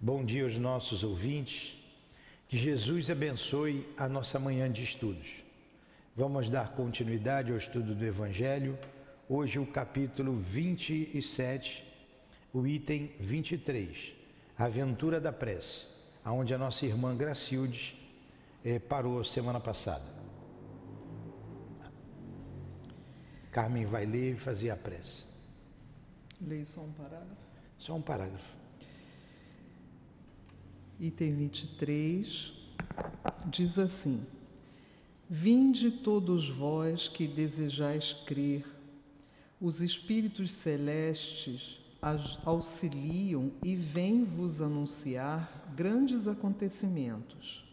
Bom dia aos nossos ouvintes. Que Jesus abençoe a nossa manhã de estudos. Vamos dar continuidade ao estudo do Evangelho. Hoje, o capítulo 27, o item 23, a aventura da prece, aonde a nossa irmã Gracildes eh, parou semana passada. Carmen vai ler e fazer a prece. Leio só um parágrafo. Só um parágrafo. Item 23 diz assim: Vinde todos vós que desejais crer, os espíritos celestes auxiliam e vêm vos anunciar grandes acontecimentos.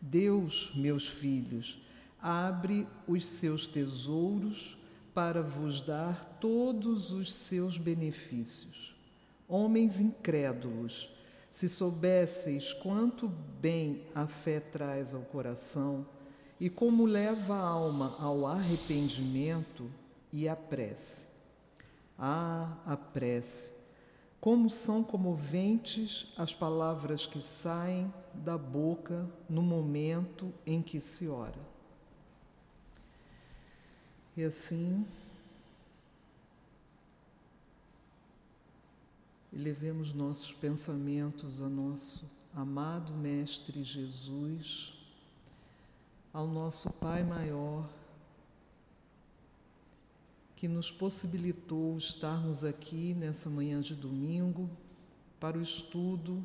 Deus, meus filhos, abre os seus tesouros para vos dar todos os seus benefícios. Homens incrédulos, se soubesseis quanto bem a fé traz ao coração e como leva a alma ao arrependimento e à prece. Ah, a prece! Como são comoventes as palavras que saem da boca no momento em que se ora. E assim, elevemos nossos pensamentos a nosso amado Mestre Jesus, ao nosso Pai Maior, que nos possibilitou estarmos aqui nessa manhã de domingo para o estudo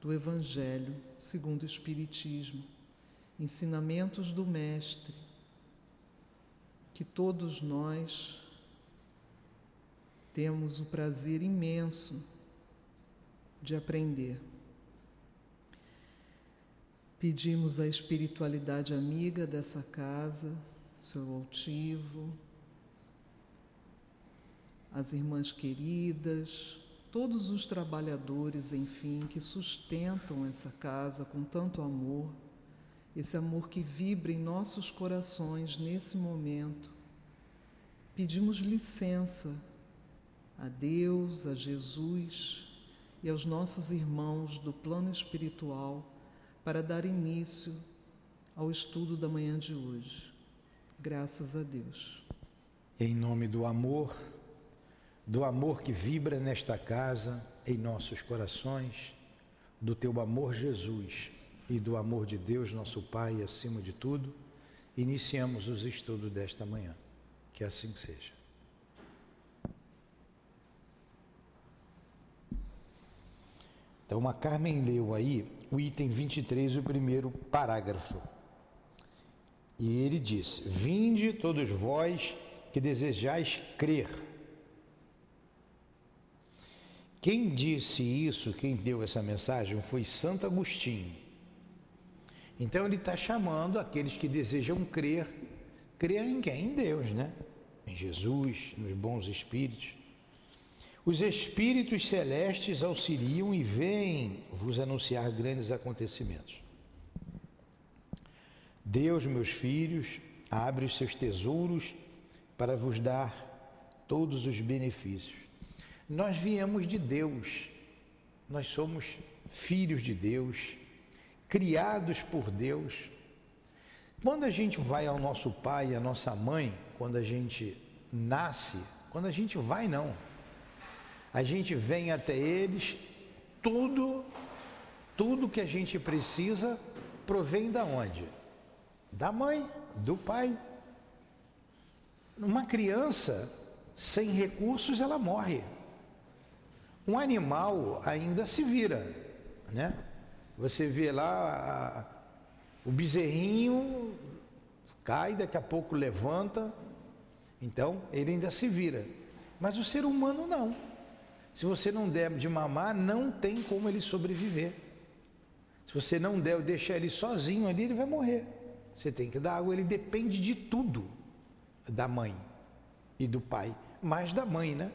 do Evangelho segundo o Espiritismo, ensinamentos do Mestre, que todos nós temos o prazer imenso de aprender. Pedimos à espiritualidade amiga dessa casa, seu altivo, as irmãs queridas, todos os trabalhadores, enfim, que sustentam essa casa com tanto amor, esse amor que vibra em nossos corações nesse momento. Pedimos licença a Deus, a Jesus e aos nossos irmãos do plano espiritual para dar início ao estudo da manhã de hoje. Graças a Deus. Em nome do amor, do amor que vibra nesta casa, em nossos corações, do teu amor, Jesus, e do amor de Deus, nosso Pai, acima de tudo, iniciamos os estudos desta manhã. Que assim seja. Então, a Carmen leu aí o item 23, o primeiro parágrafo. E ele diz: Vinde todos vós que desejais crer. Quem disse isso, quem deu essa mensagem, foi Santo Agostinho. Então ele está chamando aqueles que desejam crer, crer em quem? Em Deus, né? Em Jesus, nos bons espíritos. Os espíritos celestes auxiliam e vêm vos anunciar grandes acontecimentos. Deus, meus filhos, abre os seus tesouros para vos dar todos os benefícios. Nós viemos de Deus, nós somos filhos de Deus, criados por Deus. Quando a gente vai ao nosso pai e à nossa mãe, quando a gente nasce, quando a gente vai, não a gente vem até eles, tudo, tudo que a gente precisa provém da onde? Da mãe, do pai. Uma criança sem recursos ela morre. Um animal ainda se vira, né? Você vê lá a, o bezerrinho cai, daqui a pouco levanta, então ele ainda se vira. Mas o ser humano não. Se você não der de mamar, não tem como ele sobreviver. Se você não der, deixar ele sozinho ali, ele vai morrer. Você tem que dar água, ele depende de tudo da mãe e do pai, mais da mãe, né?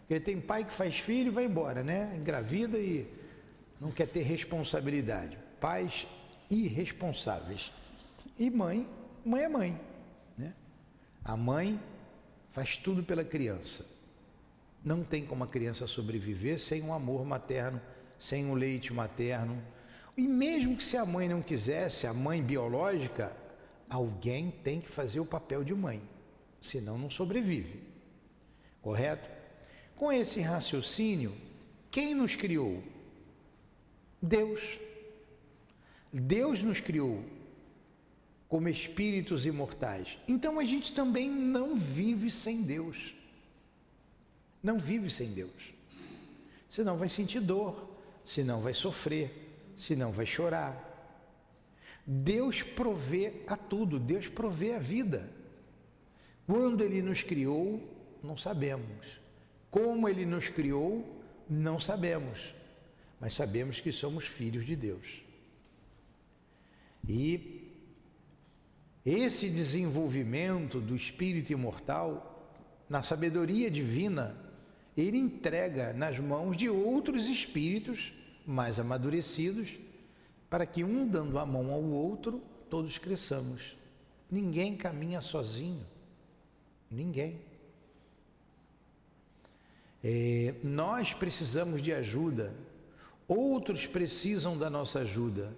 Porque tem pai que faz filho e vai embora, né? Engravida e não quer ter responsabilidade. Pais irresponsáveis. E mãe, mãe é mãe, né? A mãe faz tudo pela criança. Não tem como a criança sobreviver sem um amor materno sem o leite materno. E mesmo que se a mãe não quisesse, a mãe biológica, alguém tem que fazer o papel de mãe, senão não sobrevive. Correto? Com esse raciocínio, quem nos criou? Deus. Deus nos criou como espíritos imortais. Então a gente também não vive sem Deus. Não vive sem Deus. Senão vai sentir dor, senão vai sofrer, senão vai chorar. Deus provê a tudo, Deus provê a vida. Quando Ele nos criou, não sabemos. Como Ele nos criou, não sabemos. Mas sabemos que somos filhos de Deus. E esse desenvolvimento do espírito imortal, na sabedoria divina, ele entrega nas mãos de outros espíritos mais amadurecidos, para que um dando a mão ao outro, todos cresçamos. Ninguém caminha sozinho. Ninguém. É, nós precisamos de ajuda, outros precisam da nossa ajuda.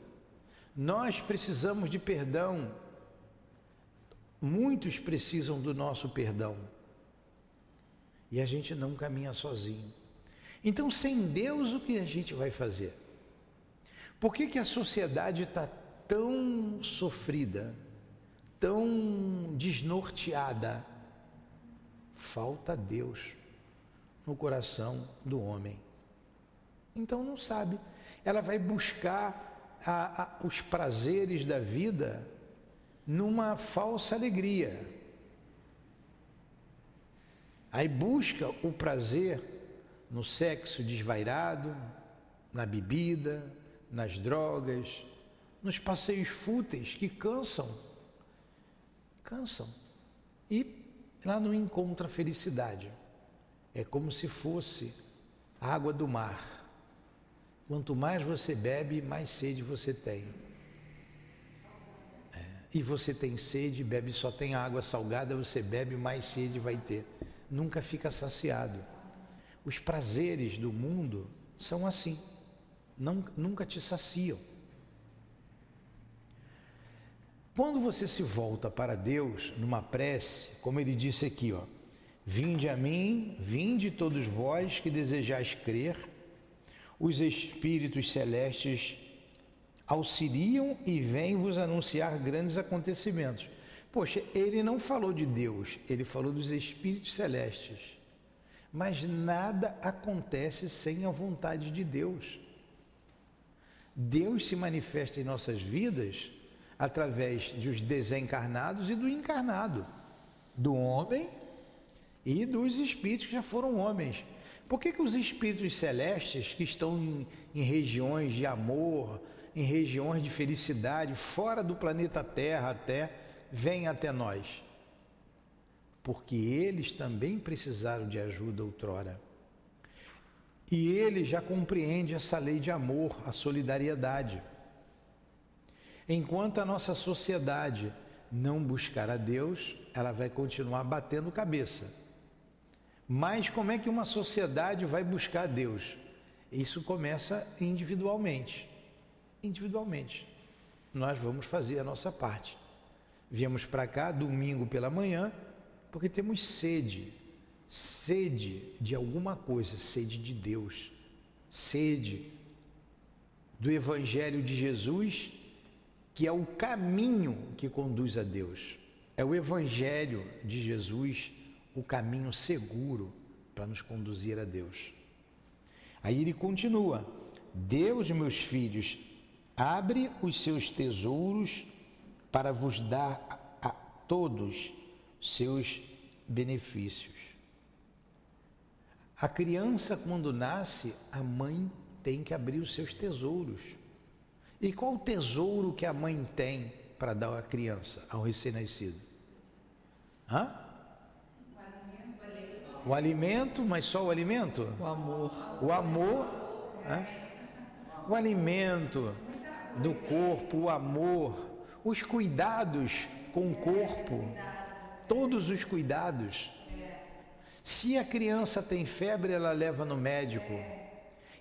Nós precisamos de perdão, muitos precisam do nosso perdão. E a gente não caminha sozinho. Então, sem Deus, o que a gente vai fazer? Por que, que a sociedade está tão sofrida, tão desnorteada? Falta Deus no coração do homem. Então não sabe. Ela vai buscar a, a, os prazeres da vida numa falsa alegria. Aí busca o prazer no sexo desvairado, na bebida, nas drogas, nos passeios fúteis que cansam. Cansam. E lá não encontra felicidade. É como se fosse água do mar. Quanto mais você bebe, mais sede você tem. É. E você tem sede, bebe só tem água salgada, você bebe, mais sede vai ter nunca fica saciado. Os prazeres do mundo são assim, não, nunca te saciam. Quando você se volta para Deus numa prece, como ele disse aqui, ó, Vinde a mim, vinde todos vós que desejais crer, os espíritos celestes auxiliam e vêm vos anunciar grandes acontecimentos. Poxa, ele não falou de Deus, ele falou dos espíritos celestes. Mas nada acontece sem a vontade de Deus. Deus se manifesta em nossas vidas através dos desencarnados e do encarnado, do homem e dos espíritos que já foram homens. Por que, que os espíritos celestes que estão em, em regiões de amor, em regiões de felicidade, fora do planeta Terra até, vem até nós, porque eles também precisaram de ajuda outrora. E ele já compreende essa lei de amor, a solidariedade. Enquanto a nossa sociedade não buscar a Deus, ela vai continuar batendo cabeça. Mas como é que uma sociedade vai buscar a Deus? Isso começa individualmente. Individualmente. Nós vamos fazer a nossa parte. Viemos para cá domingo pela manhã porque temos sede, sede de alguma coisa, sede de Deus, sede do Evangelho de Jesus, que é o caminho que conduz a Deus. É o Evangelho de Jesus o caminho seguro para nos conduzir a Deus. Aí ele continua: Deus, meus filhos, abre os seus tesouros para vos dar a, todos seus benefícios. A criança, quando nasce, a mãe tem que abrir os seus tesouros. E qual o tesouro que a mãe tem para dar à criança, ao recém-nascido? Hã? O alimento, mas só o alimento? O amor. O amor. Hã? O alimento do corpo, o amor, os cuidados com o corpo, todos os cuidados. Se a criança tem febre, ela leva no médico.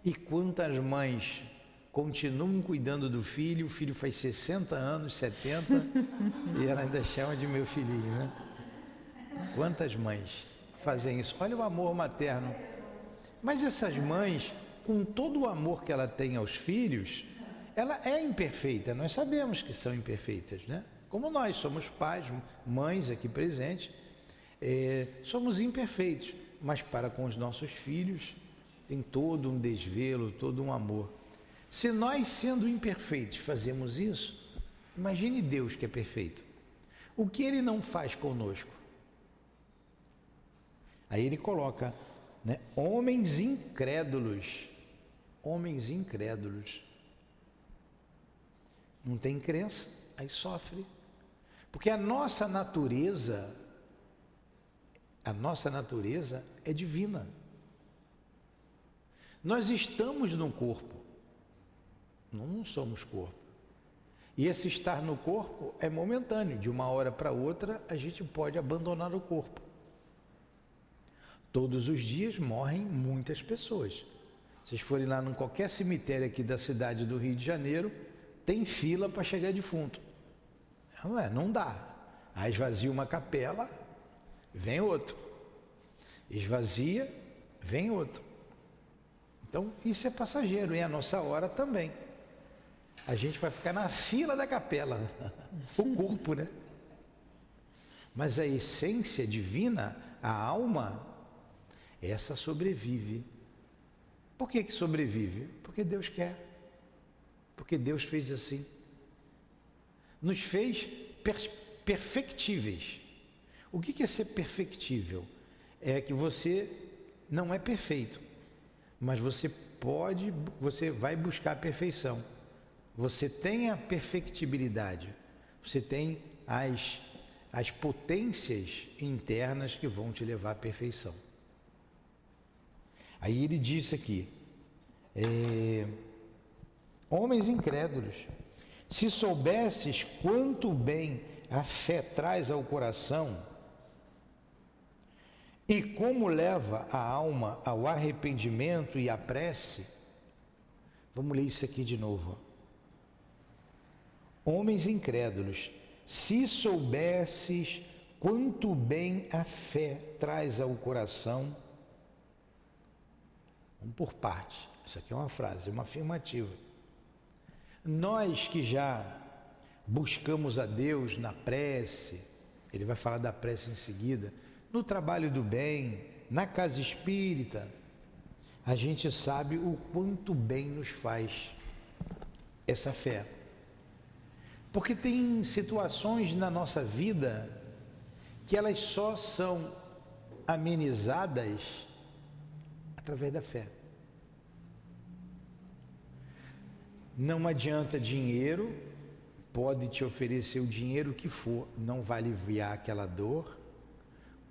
E quantas mães continuam cuidando do filho, o filho faz 60 anos, 70, e ela ainda chama de meu filhinho, né? Quantas mães fazem isso? Olha o amor materno. Mas essas mães, com todo o amor que ela tem aos filhos, ela é imperfeita, nós sabemos que são imperfeitas, né? Como nós somos pais, mães aqui presentes, é, somos imperfeitos, mas para com os nossos filhos tem todo um desvelo, todo um amor. Se nós, sendo imperfeitos, fazemos isso, imagine Deus que é perfeito. O que ele não faz conosco? Aí ele coloca, né, homens incrédulos, homens incrédulos. Não tem crença, aí sofre. Porque a nossa natureza, a nossa natureza é divina. Nós estamos no corpo, não somos corpo. E esse estar no corpo é momentâneo, de uma hora para outra a gente pode abandonar o corpo. Todos os dias morrem muitas pessoas. Vocês forem lá em qualquer cemitério aqui da cidade do Rio de Janeiro, tem fila para chegar defunto. Não é, não dá. Aí esvazia uma capela, vem outro. Esvazia, vem outro. Então, isso é passageiro e a nossa hora também. A gente vai ficar na fila da capela, o corpo, né? Mas a essência divina, a alma, essa sobrevive. Por que, que sobrevive? Porque Deus quer. Porque Deus fez assim. Nos fez per perfectíveis. O que, é ser perfectível? É que você não é perfeito, mas você pode, você vai buscar a perfeição. Você tem a perfectibilidade, você tem as, as potências internas que vão te levar à perfeição. Aí ele disse aqui: é, homens incrédulos, se soubesses quanto bem a fé traz ao coração e como leva a alma ao arrependimento e à prece, vamos ler isso aqui de novo. Homens incrédulos, se soubesses quanto bem a fé traz ao coração, Vamos por parte. Isso aqui é uma frase, uma afirmativa. Nós que já buscamos a Deus na prece, ele vai falar da prece em seguida, no trabalho do bem, na casa espírita, a gente sabe o quanto bem nos faz essa fé. Porque tem situações na nossa vida que elas só são amenizadas através da fé. Não adianta dinheiro, pode te oferecer o dinheiro que for, não vai aliviar aquela dor.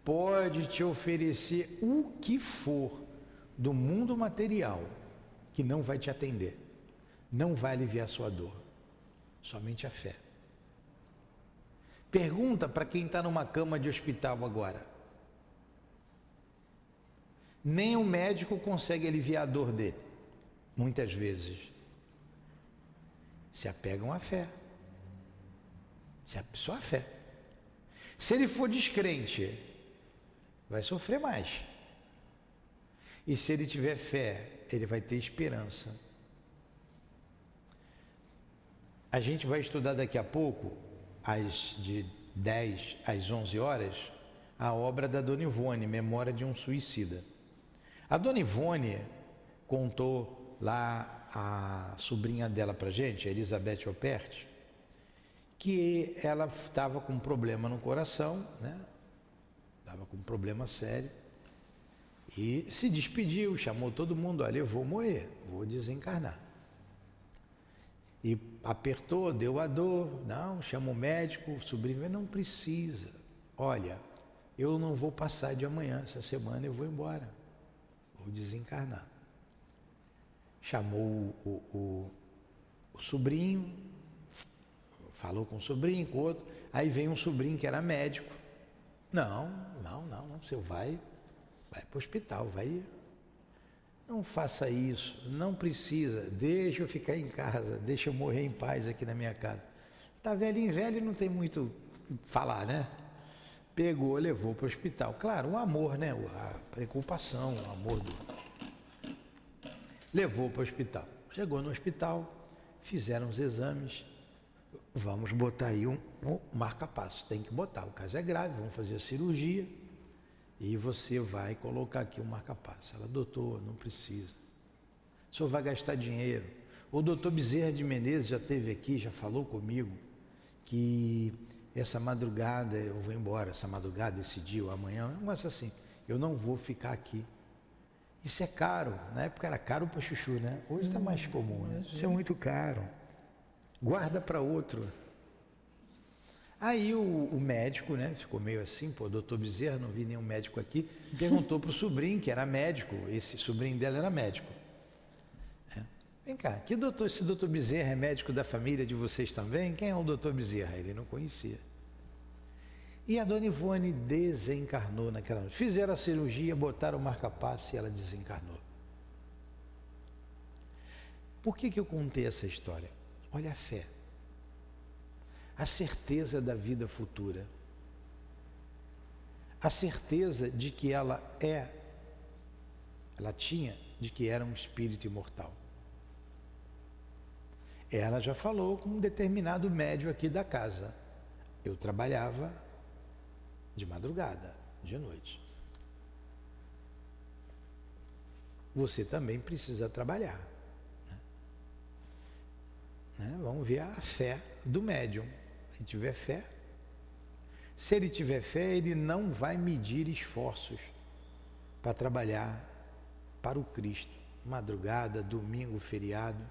Pode te oferecer o que for do mundo material, que não vai te atender, não vai aliviar sua dor, somente a fé. Pergunta para quem está numa cama de hospital agora. Nem o médico consegue aliviar a dor dele, muitas vezes se apegam à fé. Só à fé. Se ele for descrente, vai sofrer mais. E se ele tiver fé, ele vai ter esperança. A gente vai estudar daqui a pouco, às de 10 às 11 horas, a obra da Dona Ivone, Memória de um Suicida. A Dona Ivone contou lá a sobrinha dela para gente, a Elizabeth Operti, que ela estava com um problema no coração, né? Estava com um problema sério. E se despediu, chamou todo mundo, olha, eu vou morrer, vou desencarnar. E apertou, deu a dor, não, chama o médico, o sobrinho, não precisa. Olha, eu não vou passar de amanhã, essa semana eu vou embora, vou desencarnar chamou o, o, o sobrinho, falou com o sobrinho, com o outro, aí vem um sobrinho que era médico. Não, não, não, não vai, vai para o hospital, vai. Não faça isso, não precisa, deixa eu ficar em casa, deixa eu morrer em paz aqui na minha casa. Está velhinho, velho não tem muito falar, né? Pegou, levou para o hospital. Claro, o amor, né? A preocupação, o amor do. Levou para o hospital. Chegou no hospital, fizeram os exames. Vamos botar aí um, um marca-passo. Tem que botar. O caso é grave, vamos fazer a cirurgia. E você vai colocar aqui o um marca-passo. Ela, doutor, não precisa. O senhor vai gastar dinheiro. O doutor Bezerra de Menezes já esteve aqui, já falou comigo que essa madrugada eu vou embora, essa madrugada, esse dia ou amanhã, negócio assim, eu não vou ficar aqui. Isso é caro. Na época era caro para chuchu, né? Hoje está mais comum, né? Isso é muito caro. Guarda para outro. Aí o, o, médico, né, ficou meio assim, pô, doutor Bezerra, não vi nenhum médico aqui, perguntou para o sobrinho, que era médico, esse sobrinho dela era médico. É. Vem cá, que doutor, esse doutor Bezerra é médico da família de vocês também? Quem é o doutor Bezerra? Ele não conhecia. E a dona Ivone desencarnou naquela noite. Fizeram a cirurgia, botaram o marca-passo e ela desencarnou. Por que, que eu contei essa história? Olha a fé a certeza da vida futura, a certeza de que ela é, ela tinha de que era um espírito imortal. Ela já falou com um determinado médio aqui da casa. Eu trabalhava de madrugada, de noite. Você também precisa trabalhar. Né? Né? Vamos ver a fé do médium se tiver fé. Se ele tiver fé, ele não vai medir esforços para trabalhar para o Cristo. Madrugada, domingo, feriado.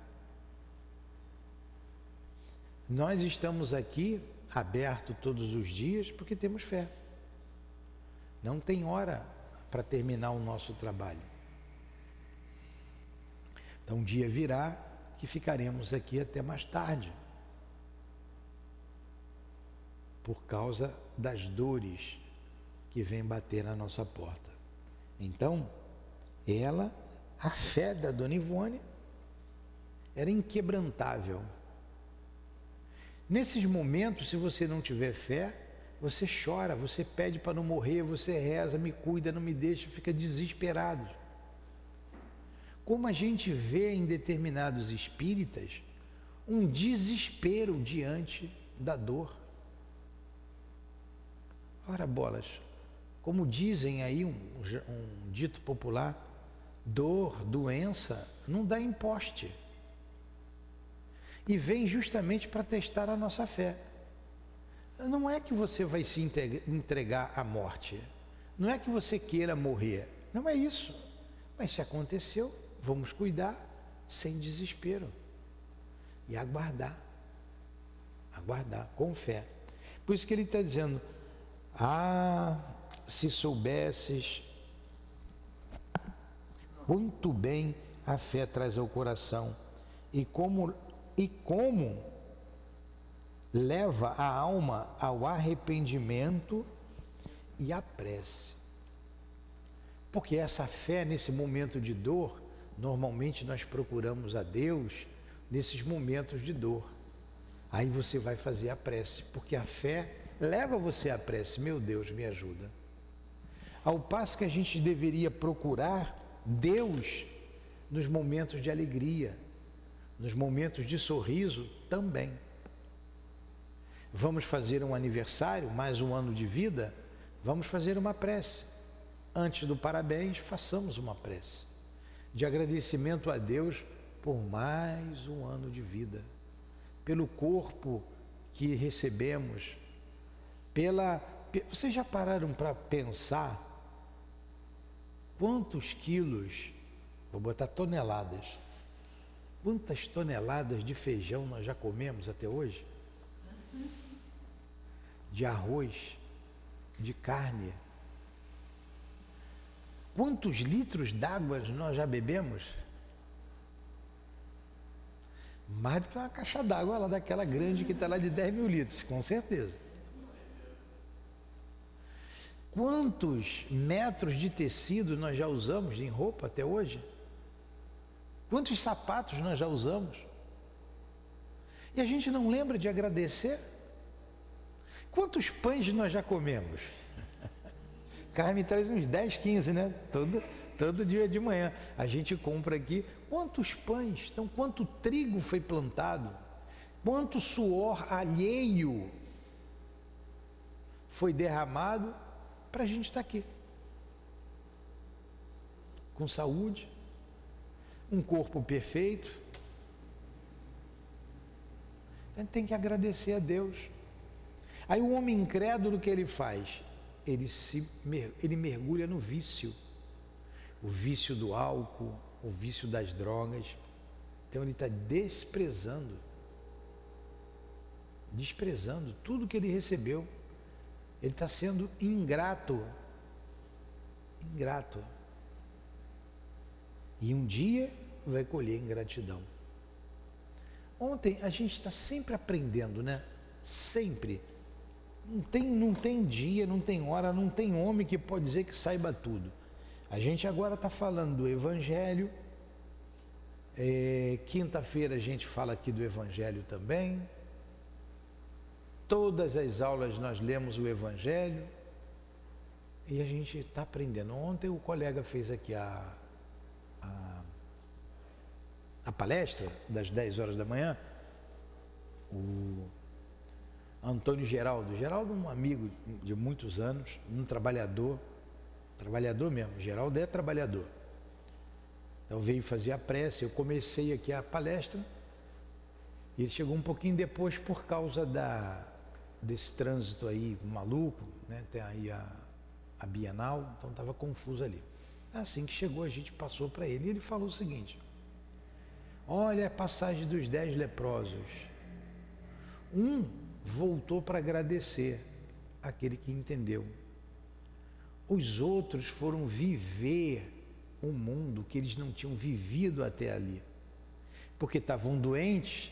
Nós estamos aqui aberto todos os dias porque temos fé. Não tem hora para terminar o nosso trabalho. Então, um dia virá que ficaremos aqui até mais tarde. por causa das dores que vêm bater na nossa porta. Então, ela, a fé da dona Ivone, era inquebrantável. Nesses momentos, se você não tiver fé, você chora, você pede para não morrer, você reza, me cuida, não me deixa, fica desesperado. Como a gente vê em determinados espíritas um desespero diante da dor. Ora bolas, como dizem aí um, um dito popular, dor, doença, não dá imposte. E vem justamente para testar a nossa fé. Não é que você vai se entregar à morte. Não é que você queira morrer. Não é isso. Mas se aconteceu, vamos cuidar sem desespero. E aguardar. Aguardar com fé. Por isso que ele está dizendo: ah, se soubesses muito bem a fé traz ao coração e como e como leva a alma ao arrependimento e à prece. Porque essa fé nesse momento de dor, normalmente nós procuramos a Deus nesses momentos de dor. Aí você vai fazer a prece, porque a fé leva você à prece, meu Deus, me ajuda. Ao passo que a gente deveria procurar Deus nos momentos de alegria, nos momentos de sorriso também. Vamos fazer um aniversário, mais um ano de vida, vamos fazer uma prece. Antes do parabéns, façamos uma prece de agradecimento a Deus por mais um ano de vida, pelo corpo que recebemos, pela. Vocês já pararam para pensar quantos quilos, vou botar toneladas, quantas toneladas de feijão nós já comemos até hoje? De arroz, de carne. Quantos litros d'água nós já bebemos? Mais do que uma caixa d'água lá daquela grande que está lá de 10 mil litros, com certeza. Quantos metros de tecido nós já usamos em roupa até hoje? Quantos sapatos nós já usamos? E a gente não lembra de agradecer? Quantos pães nós já comemos? Carne traz uns 10, 15, né? Todo, todo dia de manhã. A gente compra aqui. Quantos pães? Então, quanto trigo foi plantado? Quanto suor alheio foi derramado para a gente estar tá aqui? Com saúde, um corpo perfeito. A gente tem que agradecer a Deus. Aí o homem incrédulo, o que ele faz? Ele, se, ele mergulha no vício. O vício do álcool, o vício das drogas. Então ele está desprezando. Desprezando tudo que ele recebeu. Ele está sendo ingrato. Ingrato. E um dia vai colher ingratidão. Ontem a gente está sempre aprendendo, né? Sempre. Não tem, não tem dia, não tem hora, não tem homem que pode dizer que saiba tudo. A gente agora está falando do Evangelho. É, Quinta-feira a gente fala aqui do Evangelho também. Todas as aulas nós lemos o Evangelho e a gente está aprendendo. Ontem o colega fez aqui a, a, a, palestra das 10 horas da manhã. O Antônio Geraldo. Geraldo é um amigo de muitos anos, um trabalhador, trabalhador mesmo. Geraldo é trabalhador. Então veio fazer a prece, eu comecei aqui a palestra. E ele chegou um pouquinho depois por causa da, desse trânsito aí maluco, né? Tem aí a, a Bienal, então estava confuso ali. Assim que chegou, a gente passou para ele e ele falou o seguinte: Olha a passagem dos dez leprosos. Um voltou para agradecer aquele que entendeu. Os outros foram viver um mundo que eles não tinham vivido até ali. Porque estavam doentes,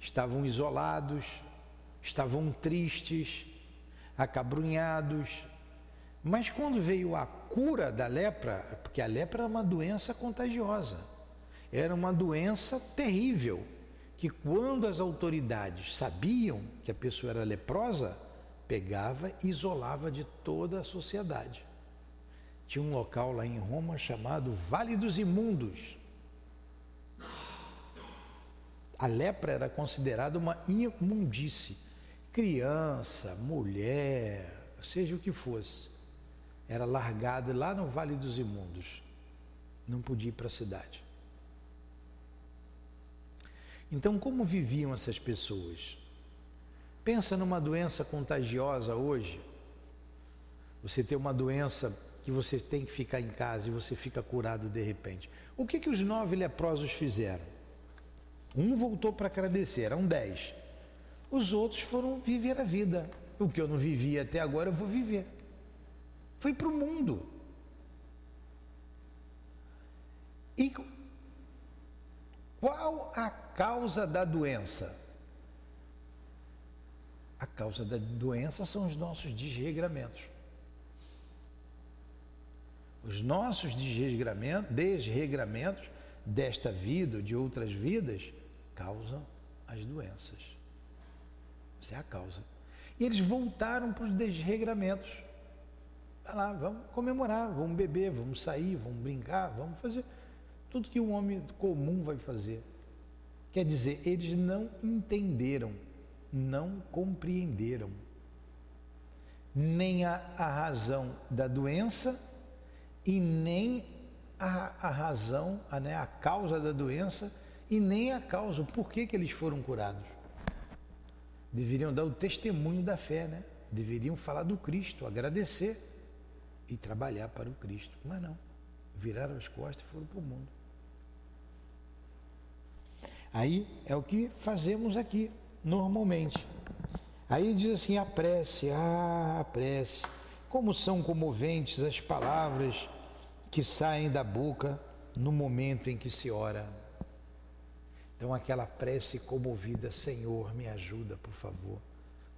estavam isolados, estavam tristes, acabrunhados. Mas quando veio a cura da lepra, porque a lepra era uma doença contagiosa, era uma doença terrível, que quando as autoridades sabiam que a pessoa era leprosa, pegava e isolava de toda a sociedade. Tinha um local lá em Roma chamado Vale dos Imundos. A lepra era considerada uma imundície criança, mulher, seja o que fosse, era largado lá no Vale dos Imundos. Não podia ir para a cidade. Então, como viviam essas pessoas? Pensa numa doença contagiosa hoje. Você tem uma doença que você tem que ficar em casa e você fica curado de repente. O que, que os nove leprosos fizeram? Um voltou para agradecer, eram dez. Os outros foram viver a vida. O que eu não vivi até agora, eu vou viver. Foi para o mundo. E qual a causa da doença? A causa da doença são os nossos desregramentos. Os nossos desregramentos, desregramentos desta vida ou de outras vidas causam as doenças. Essa é a causa. E eles voltaram para os desregramentos. Vai lá, vamos comemorar, vamos beber, vamos sair, vamos brincar, vamos fazer tudo que um homem comum vai fazer. Quer dizer, eles não entenderam, não compreenderam nem a, a razão da doença e nem a, a razão, a, né, a causa da doença e nem a causa, o porquê que eles foram curados deveriam dar o testemunho da fé, né? Deveriam falar do Cristo, agradecer e trabalhar para o Cristo. Mas não, viraram as costas e foram para o mundo. Aí é o que fazemos aqui, normalmente. Aí diz assim: a prece, ah, a prece. Como são comoventes as palavras que saem da boca no momento em que se ora. Então, aquela prece comovida: Senhor, me ajuda, por favor.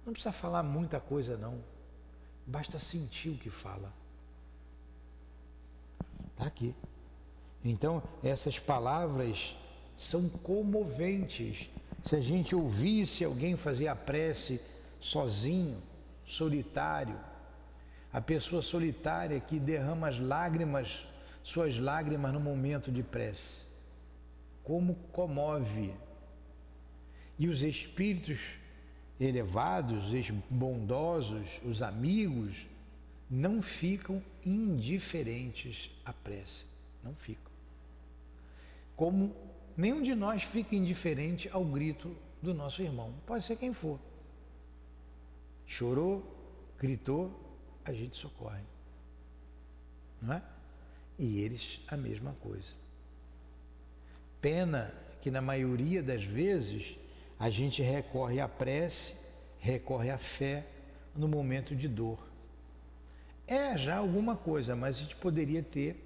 Não precisa falar muita coisa, não. Basta sentir o que fala. Está aqui. Então, essas palavras são comoventes. Se a gente ouvisse alguém fazer a prece sozinho, solitário, a pessoa solitária que derrama as lágrimas, suas lágrimas no momento de prece, como comove. E os espíritos elevados, os bondosos, os amigos, não ficam indiferentes à prece. Não ficam. Como nenhum de nós fica indiferente ao grito do nosso irmão. Pode ser quem for. Chorou, gritou, a gente socorre. Não é? E eles a mesma coisa. Pena que na maioria das vezes a gente recorre à prece, recorre à fé no momento de dor. É já alguma coisa, mas a gente poderia ter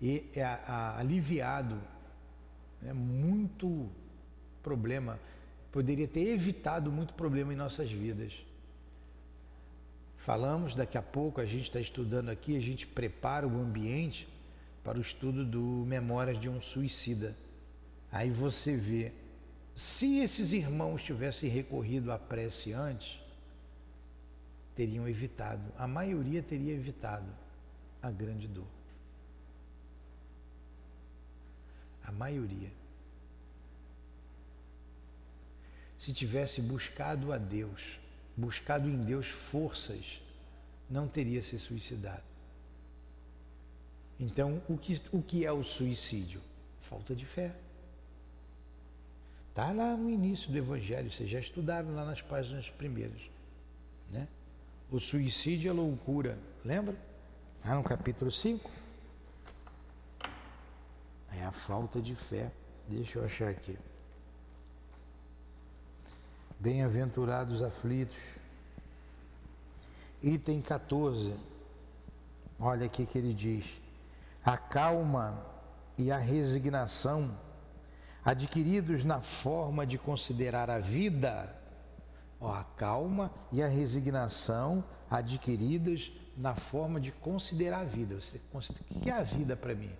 e, é, a, aliviado né, muito problema, poderia ter evitado muito problema em nossas vidas. Falamos, daqui a pouco a gente está estudando aqui, a gente prepara o ambiente para o estudo do Memórias de um Suicida. Aí você vê, se esses irmãos tivessem recorrido à prece antes, teriam evitado, a maioria teria evitado a grande dor. A maioria. Se tivesse buscado a Deus, buscado em Deus forças, não teria se suicidado. Então, o que, o que é o suicídio? Falta de fé. Está lá no início do Evangelho, vocês já estudaram lá nas páginas primeiras. Né? O suicídio é loucura, lembra? Lá no capítulo 5. É a falta de fé. Deixa eu achar aqui. Bem-aventurados aflitos. Item 14. Olha aqui que ele diz: a calma e a resignação adquiridos na forma de considerar a vida, ó, a calma e a resignação adquiridas na forma de considerar a vida. Você o que é a vida para mim?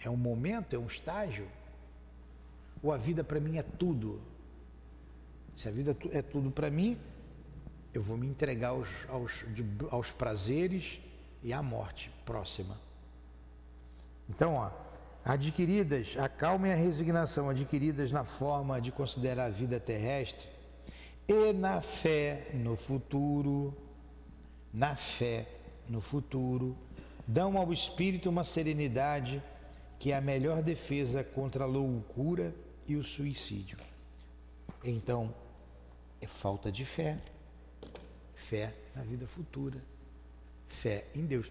É um momento, é um estágio? Ou a vida para mim é tudo? Se a vida é tudo para mim, eu vou me entregar aos, aos, aos prazeres e à morte próxima. Então, ó, adquiridas, a calma e a resignação adquiridas na forma de considerar a vida terrestre e na fé no futuro, na fé no futuro, dão ao espírito uma serenidade que é a melhor defesa contra a loucura e o suicídio. Então, é falta de fé. Fé na vida futura. Fé em Deus.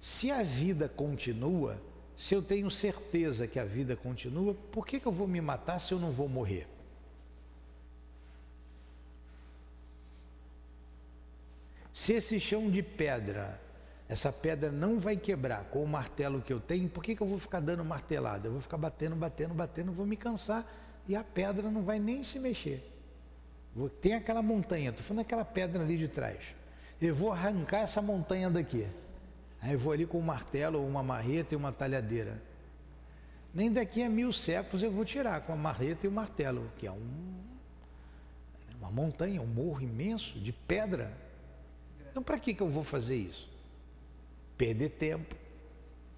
Se a vida continua, se eu tenho certeza que a vida continua, por que, que eu vou me matar se eu não vou morrer? Se esse chão de pedra essa pedra não vai quebrar com o martelo que eu tenho, por que, que eu vou ficar dando martelada? Eu vou ficar batendo, batendo, batendo, vou me cansar e a pedra não vai nem se mexer. Tem aquela montanha, estou falando aquela pedra ali de trás. Eu vou arrancar essa montanha daqui. Aí eu vou ali com um martelo, uma marreta e uma talhadeira. Nem daqui a mil séculos eu vou tirar com a marreta e o martelo, que é um, uma montanha, um morro imenso de pedra. Então para que, que eu vou fazer isso? Perder tempo,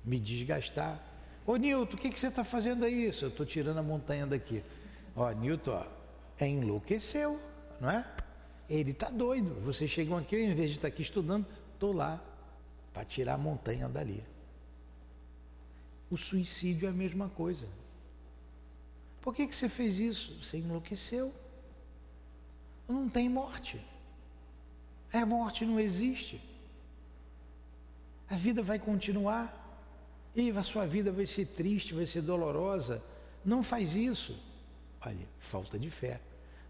me desgastar. Ô Nilton, o que, que você está fazendo aí? Eu estou tirando a montanha daqui. Ó, Nilton, ó, é enlouqueceu, não é? Ele está doido. Vocês chegam aqui, eu, em vez de estar tá aqui estudando, estou lá para tirar a montanha dali. O suicídio é a mesma coisa. Por que, que você fez isso? Você enlouqueceu. Não tem morte. É morte, não existe. A vida vai continuar. E a sua vida vai ser triste, vai ser dolorosa. Não faz isso. Olha, falta de fé.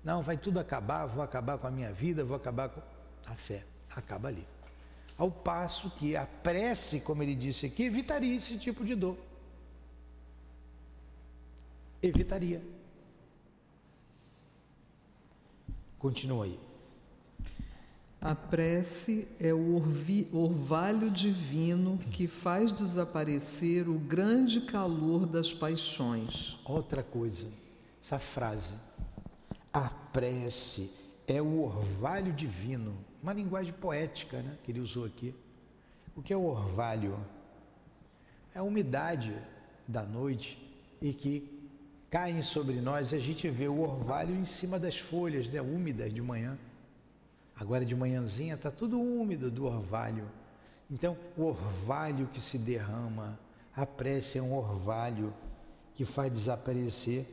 Não, vai tudo acabar, vou acabar com a minha vida, vou acabar com. A fé acaba ali. Ao passo que a prece, como ele disse aqui, evitaria esse tipo de dor. Evitaria. Continua aí. A prece é o orvalho divino que faz desaparecer o grande calor das paixões. Outra coisa, essa frase. A prece é o orvalho divino. Uma linguagem poética né, que ele usou aqui. O que é o orvalho? É a umidade da noite e que caem sobre nós e a gente vê o orvalho em cima das folhas né, úmidas de manhã. Agora de manhãzinha está tudo úmido do orvalho. Então, o orvalho que se derrama, a prece é um orvalho que faz desaparecer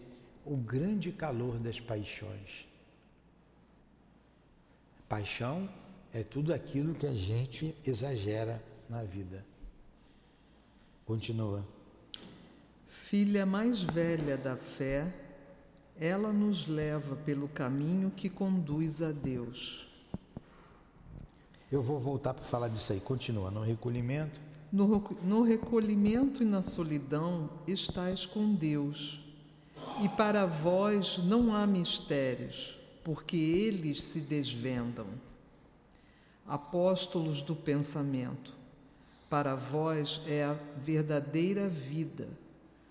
o grande calor das paixões. Paixão é tudo aquilo que a gente exagera na vida. Continua. Filha mais velha da fé, ela nos leva pelo caminho que conduz a Deus. Eu vou voltar para falar disso aí. Continua. No recolhimento. No, no recolhimento e na solidão estais com Deus. E para vós não há mistérios, porque eles se desvendam. Apóstolos do pensamento, para vós é a verdadeira vida.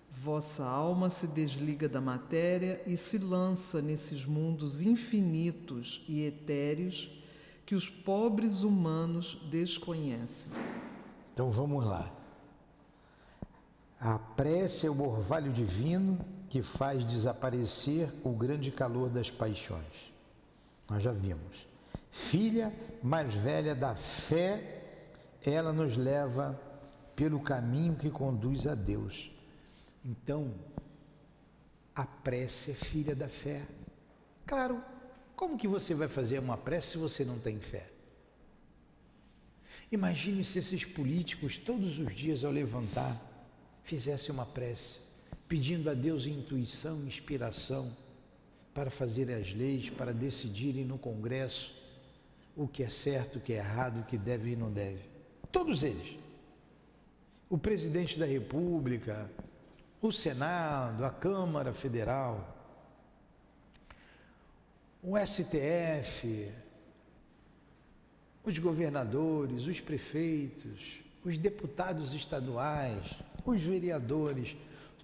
Vossa alma se desliga da matéria e se lança nesses mundos infinitos e etéreos que os pobres humanos desconhecem. Então vamos lá. A prece é o orvalho divino que faz desaparecer o grande calor das paixões. Nós já vimos. Filha mais velha da fé, ela nos leva pelo caminho que conduz a Deus. Então, a prece é filha da fé. Claro, como que você vai fazer uma prece se você não tem fé? Imagine se esses políticos todos os dias ao levantar fizessem uma prece, pedindo a Deus intuição, inspiração para fazer as leis, para decidirem no Congresso o que é certo, o que é errado, o que deve e não deve. Todos eles. O presidente da República, o Senado, a Câmara Federal, o STF, os governadores, os prefeitos, os deputados estaduais, os vereadores,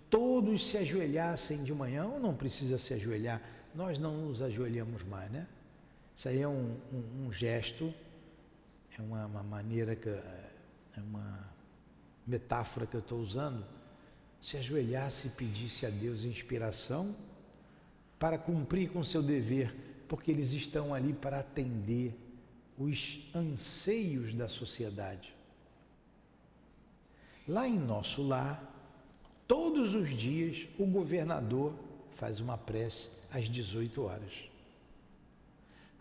todos se ajoelhassem de manhã, ou não precisa se ajoelhar, nós não nos ajoelhamos mais, né? Isso aí é um, um, um gesto, é uma, uma, maneira que é uma metáfora que eu estou usando. Se ajoelhasse e pedisse a Deus inspiração para cumprir com seu dever porque eles estão ali para atender os anseios da sociedade. Lá em nosso lar, todos os dias o governador faz uma prece às 18 horas.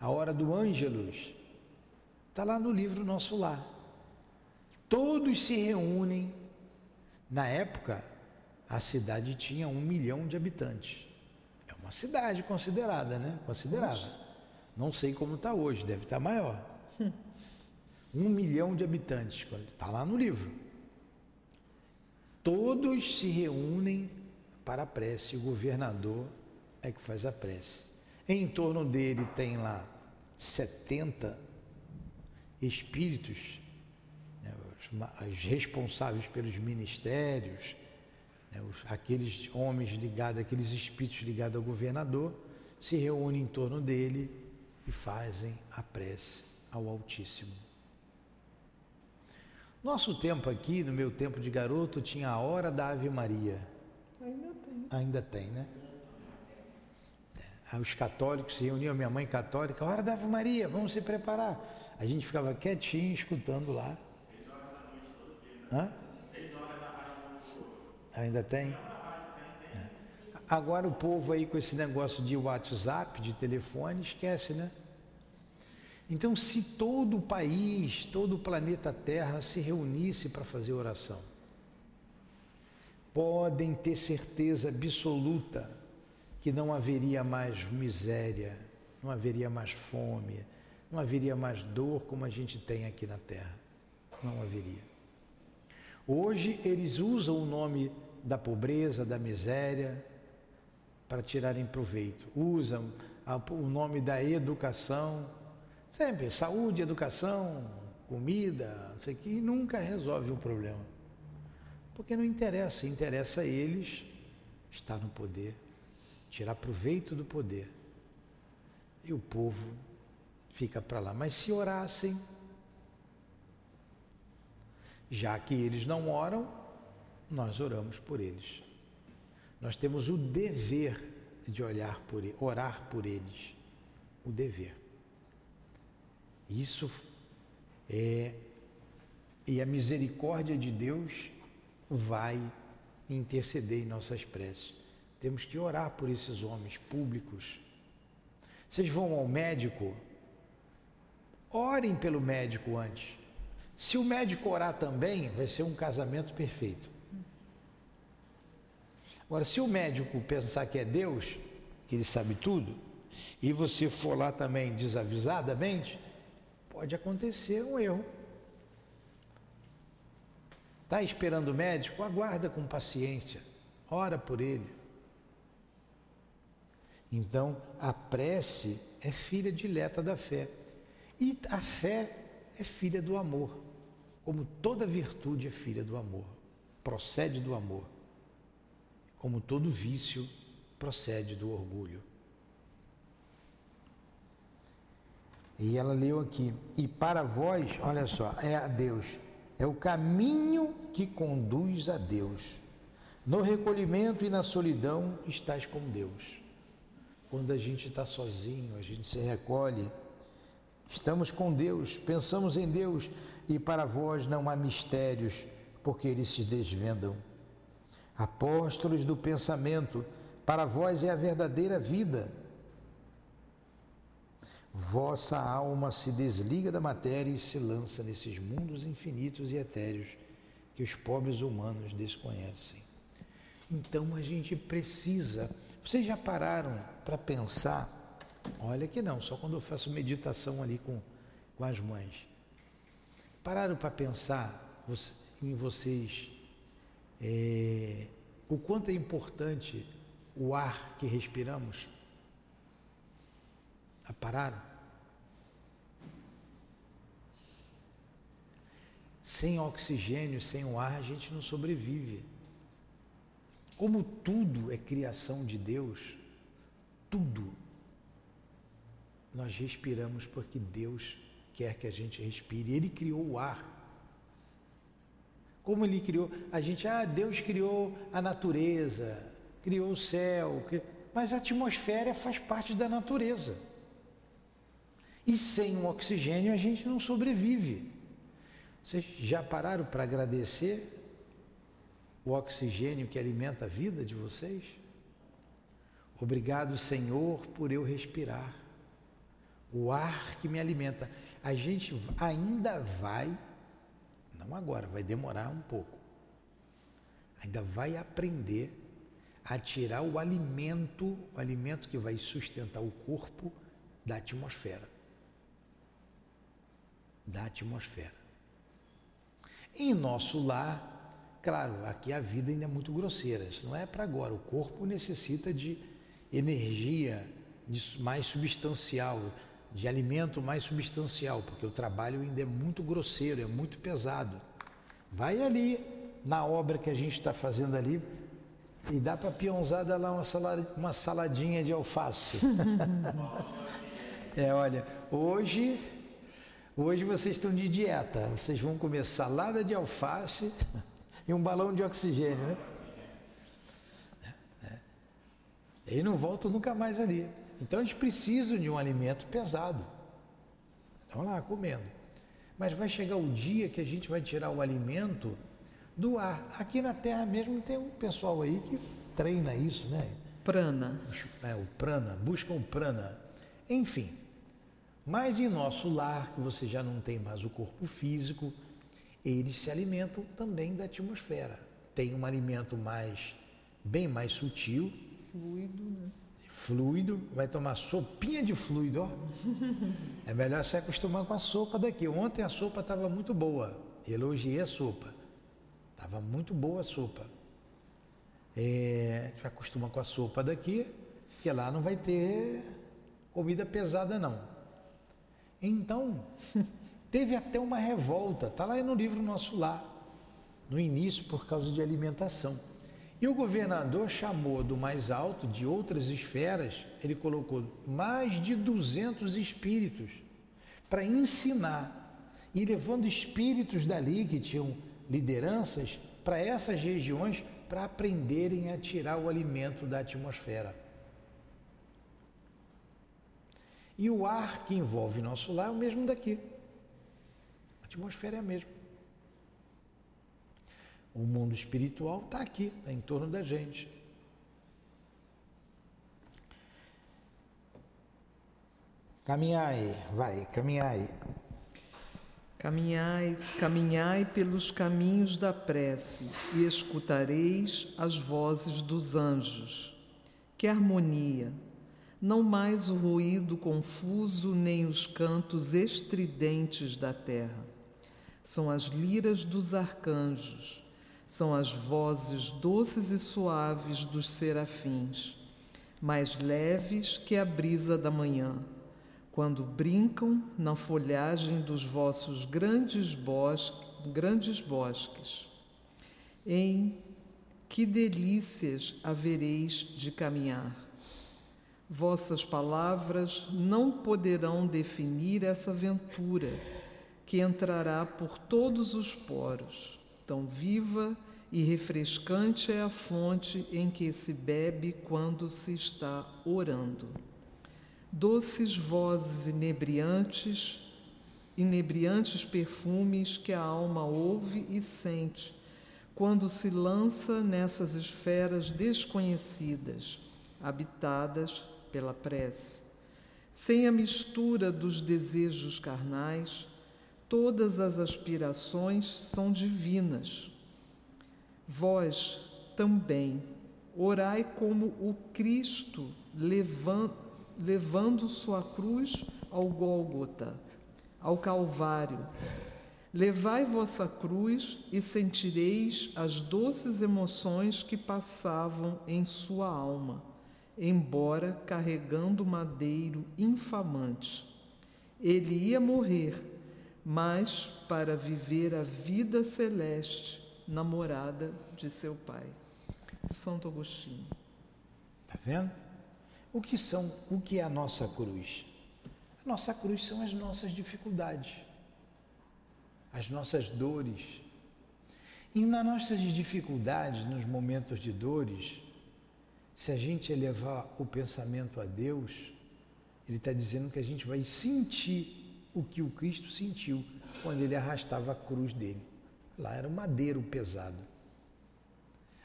A hora do Ângelus está lá no livro Nosso Lar. Todos se reúnem. Na época, a cidade tinha um milhão de habitantes. Uma cidade considerada, né? Considerável. Não sei como está hoje, deve estar tá maior. Um milhão de habitantes, está lá no livro. Todos se reúnem para a prece, o governador é que faz a prece. Em torno dele tem lá 70 espíritos, né, os responsáveis pelos ministérios, né, os, aqueles homens ligados, aqueles espíritos ligados ao governador, se reúnem em torno dele e fazem a prece ao Altíssimo. Nosso tempo aqui, no meu tempo de garoto, tinha a hora da Ave Maria. Ainda tem. Ainda tem, né? É. Os católicos se reuniam, minha mãe católica, hora da Ave Maria, vamos se preparar. A gente ficava quietinho, escutando lá. Seis horas da noite todo dia. Hã? Ainda tem? É. Agora o povo aí com esse negócio de WhatsApp, de telefone, esquece, né? Então, se todo o país, todo o planeta Terra se reunisse para fazer oração, podem ter certeza absoluta que não haveria mais miséria, não haveria mais fome, não haveria mais dor como a gente tem aqui na Terra. Não haveria. Hoje eles usam o nome da pobreza, da miséria, para tirarem proveito. Usam o nome da educação, Sempre, saúde, educação, comida, não sei o que, e nunca resolve o problema. Porque não interessa, interessa a eles estar no poder, tirar proveito do poder. E o povo fica para lá. Mas se orassem, já que eles não oram, nós oramos por eles. Nós temos o dever de olhar por orar por eles. O dever. Isso é e a misericórdia de Deus vai interceder em nossas preces. Temos que orar por esses homens públicos. Vocês vão ao médico, orem pelo médico antes. Se o médico orar também, vai ser um casamento perfeito. Agora, se o médico pensar que é Deus, que ele sabe tudo, e você for lá também desavisadamente, pode acontecer um erro. Está esperando o médico? Aguarda com paciência, ora por ele. Então, a prece é filha dileta da fé. E a fé é filha do amor. Como toda virtude é filha do amor, procede do amor. Como todo vício procede do orgulho. E ela leu aqui: E para vós, olha só, é a Deus, é o caminho que conduz a Deus. No recolhimento e na solidão estás com Deus. Quando a gente está sozinho, a gente se recolhe, estamos com Deus, pensamos em Deus e para vós não há mistérios, porque eles se desvendam. Apóstolos do pensamento, para vós é a verdadeira vida vossa alma se desliga da matéria e se lança nesses mundos infinitos e etéreos que os pobres humanos desconhecem. Então a gente precisa. Vocês já pararam para pensar? Olha que não, só quando eu faço meditação ali com, com as mães. Pararam para pensar em vocês é, o quanto é importante o ar que respiramos? a pararam? Sem oxigênio, sem o ar, a gente não sobrevive. Como tudo é criação de Deus, tudo nós respiramos porque Deus quer que a gente respire. Ele criou o ar. Como ele criou? A gente, ah, Deus criou a natureza, criou o céu, mas a atmosfera faz parte da natureza. E sem o oxigênio a gente não sobrevive. Vocês já pararam para agradecer o oxigênio que alimenta a vida de vocês? Obrigado, Senhor, por eu respirar. O ar que me alimenta. A gente ainda vai, não agora, vai demorar um pouco. Ainda vai aprender a tirar o alimento, o alimento que vai sustentar o corpo da atmosfera da atmosfera. Em nosso lar, claro, aqui a vida ainda é muito grosseira, isso não é para agora. O corpo necessita de energia mais substancial, de alimento mais substancial, porque o trabalho ainda é muito grosseiro, é muito pesado. Vai ali na obra que a gente está fazendo ali e dá para pionzada lá uma, uma saladinha de alface. é, olha, hoje Hoje vocês estão de dieta, vocês vão comer salada de alface e um balão de oxigênio, né? É, é. E não voltam nunca mais ali. Então eles precisam de um alimento pesado. Estão lá comendo. Mas vai chegar o dia que a gente vai tirar o alimento do ar. Aqui na Terra mesmo tem um pessoal aí que treina isso, né? Prana. É, o prana, buscam o prana. Enfim, mas em nosso lar, que você já não tem mais o corpo físico, eles se alimentam também da atmosfera. Tem um alimento mais bem mais sutil, fluido, né? Fluido, vai tomar sopinha de fluido, ó. É melhor se acostumar com a sopa daqui. Ontem a sopa estava muito boa. Elogiei a sopa. Estava muito boa a sopa. É, gente acostuma com a sopa daqui, que lá não vai ter comida pesada não. Então, teve até uma revolta, está lá no livro Nosso Lar, no início, por causa de alimentação. E o governador chamou do mais alto, de outras esferas, ele colocou mais de 200 espíritos para ensinar e levando espíritos dali que tinham lideranças para essas regiões para aprenderem a tirar o alimento da atmosfera. E o ar que envolve nosso lar é o mesmo daqui. A atmosfera é a mesma. O mundo espiritual está aqui, está em torno da gente. Caminhai, vai, caminhai. Caminhai, caminhai pelos caminhos da prece e escutareis as vozes dos anjos. Que harmonia! Não mais o ruído confuso nem os cantos estridentes da terra. São as liras dos arcanjos, são as vozes doces e suaves dos serafins, mais leves que a brisa da manhã quando brincam na folhagem dos vossos grandes, bosques, grandes bosques. Em que delícias havereis de caminhar. Vossas palavras não poderão definir essa aventura que entrará por todos os poros. Tão viva e refrescante é a fonte em que se bebe quando se está orando doces vozes inebriantes, inebriantes perfumes que a alma ouve e sente quando se lança nessas esferas desconhecidas, habitadas pela prece. Sem a mistura dos desejos carnais, todas as aspirações são divinas. Vós também orai como o Cristo levanta levando sua cruz ao Gólgota, ao Calvário. Levai vossa cruz e sentireis as doces emoções que passavam em sua alma, embora carregando madeiro infamante. Ele ia morrer, mas para viver a vida celeste na morada de seu Pai. Santo Agostinho. Está vendo? O que são, o que é a nossa cruz? A nossa cruz são as nossas dificuldades, as nossas dores. E nas nossas dificuldades, nos momentos de dores, se a gente elevar o pensamento a Deus, Ele está dizendo que a gente vai sentir o que o Cristo sentiu quando ele arrastava a cruz dele. Lá era um madeiro pesado.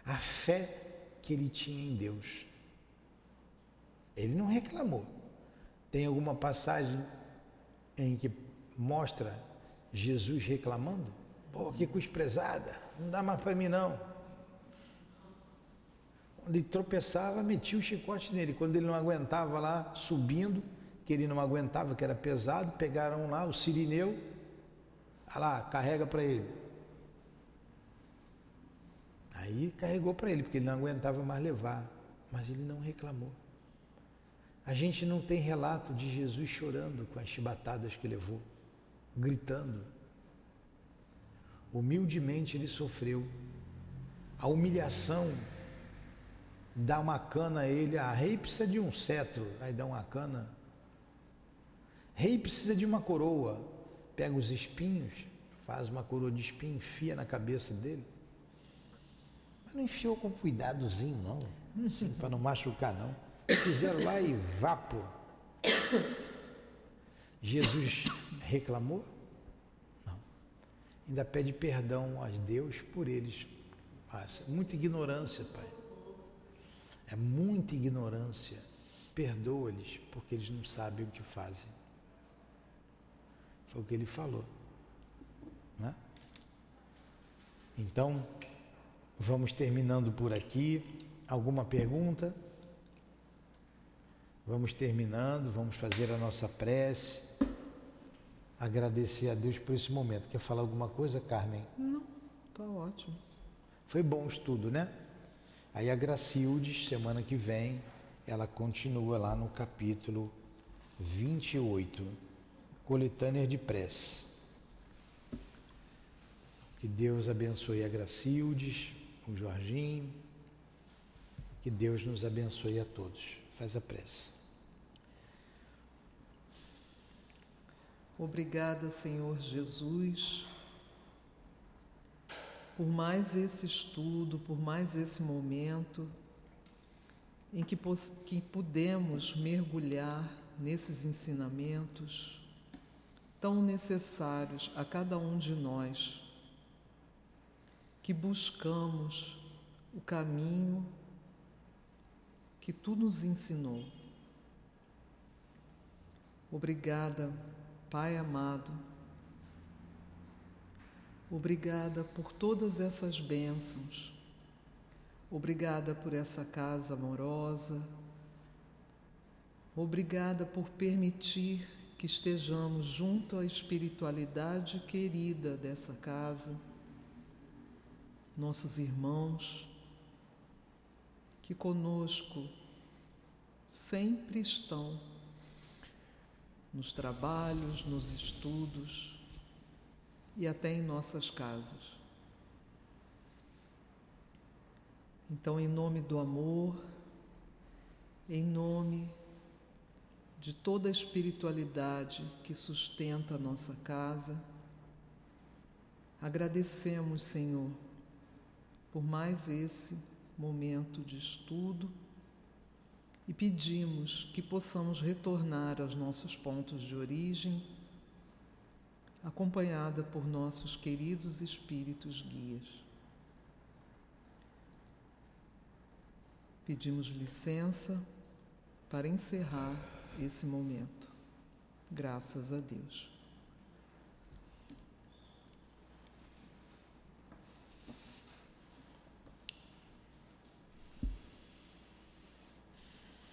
A fé que ele tinha em Deus. Ele não reclamou. Tem alguma passagem em que mostra Jesus reclamando? Pô, que cruz pesada, não dá mais para mim não. Quando ele tropeçava, metia o chicote nele. Quando ele não aguentava lá, subindo, que ele não aguentava, que era pesado, pegaram lá o sirineu, ah lá, carrega para ele. Aí carregou para ele, porque ele não aguentava mais levar. Mas ele não reclamou. A gente não tem relato de Jesus chorando com as chibatadas que levou, gritando. Humildemente ele sofreu. A humilhação dá uma cana a ele. Ah, rei precisa de um cetro, aí dá uma cana. Rei precisa de uma coroa. Pega os espinhos, faz uma coroa de espinho, enfia na cabeça dele. Mas não enfiou com cuidadozinho, não. Assim, para não machucar, não. Fizeram lá e vapo. Jesus reclamou? Não. Ainda pede perdão a Deus por eles. Passa. Muita ignorância, Pai. É muita ignorância. Perdoa-lhes, porque eles não sabem o que fazem. Foi o que ele falou. Né? Então, vamos terminando por aqui. Alguma pergunta? Vamos terminando, vamos fazer a nossa prece. Agradecer a Deus por esse momento. Quer falar alguma coisa, Carmen? Não, tá ótimo. Foi bom o estudo, né? Aí a Gracildes, semana que vem, ela continua lá no capítulo 28, coletânea de prece. Que Deus abençoe a Gracildes, o Jorginho, que Deus nos abençoe a todos. Faz a prece. Obrigada, Senhor Jesus, por mais esse estudo, por mais esse momento em que, que pudemos mergulhar nesses ensinamentos tão necessários a cada um de nós, que buscamos o caminho que tu nos ensinou. Obrigada, Pai amado. Obrigada por todas essas bênçãos. Obrigada por essa casa amorosa. Obrigada por permitir que estejamos junto à espiritualidade querida dessa casa, nossos irmãos, que conosco sempre estão nos trabalhos, nos estudos e até em nossas casas. Então, em nome do amor, em nome de toda a espiritualidade que sustenta a nossa casa, agradecemos, Senhor, por mais esse momento de estudo e pedimos que possamos retornar aos nossos pontos de origem, acompanhada por nossos queridos espíritos guias. Pedimos licença para encerrar esse momento. Graças a Deus.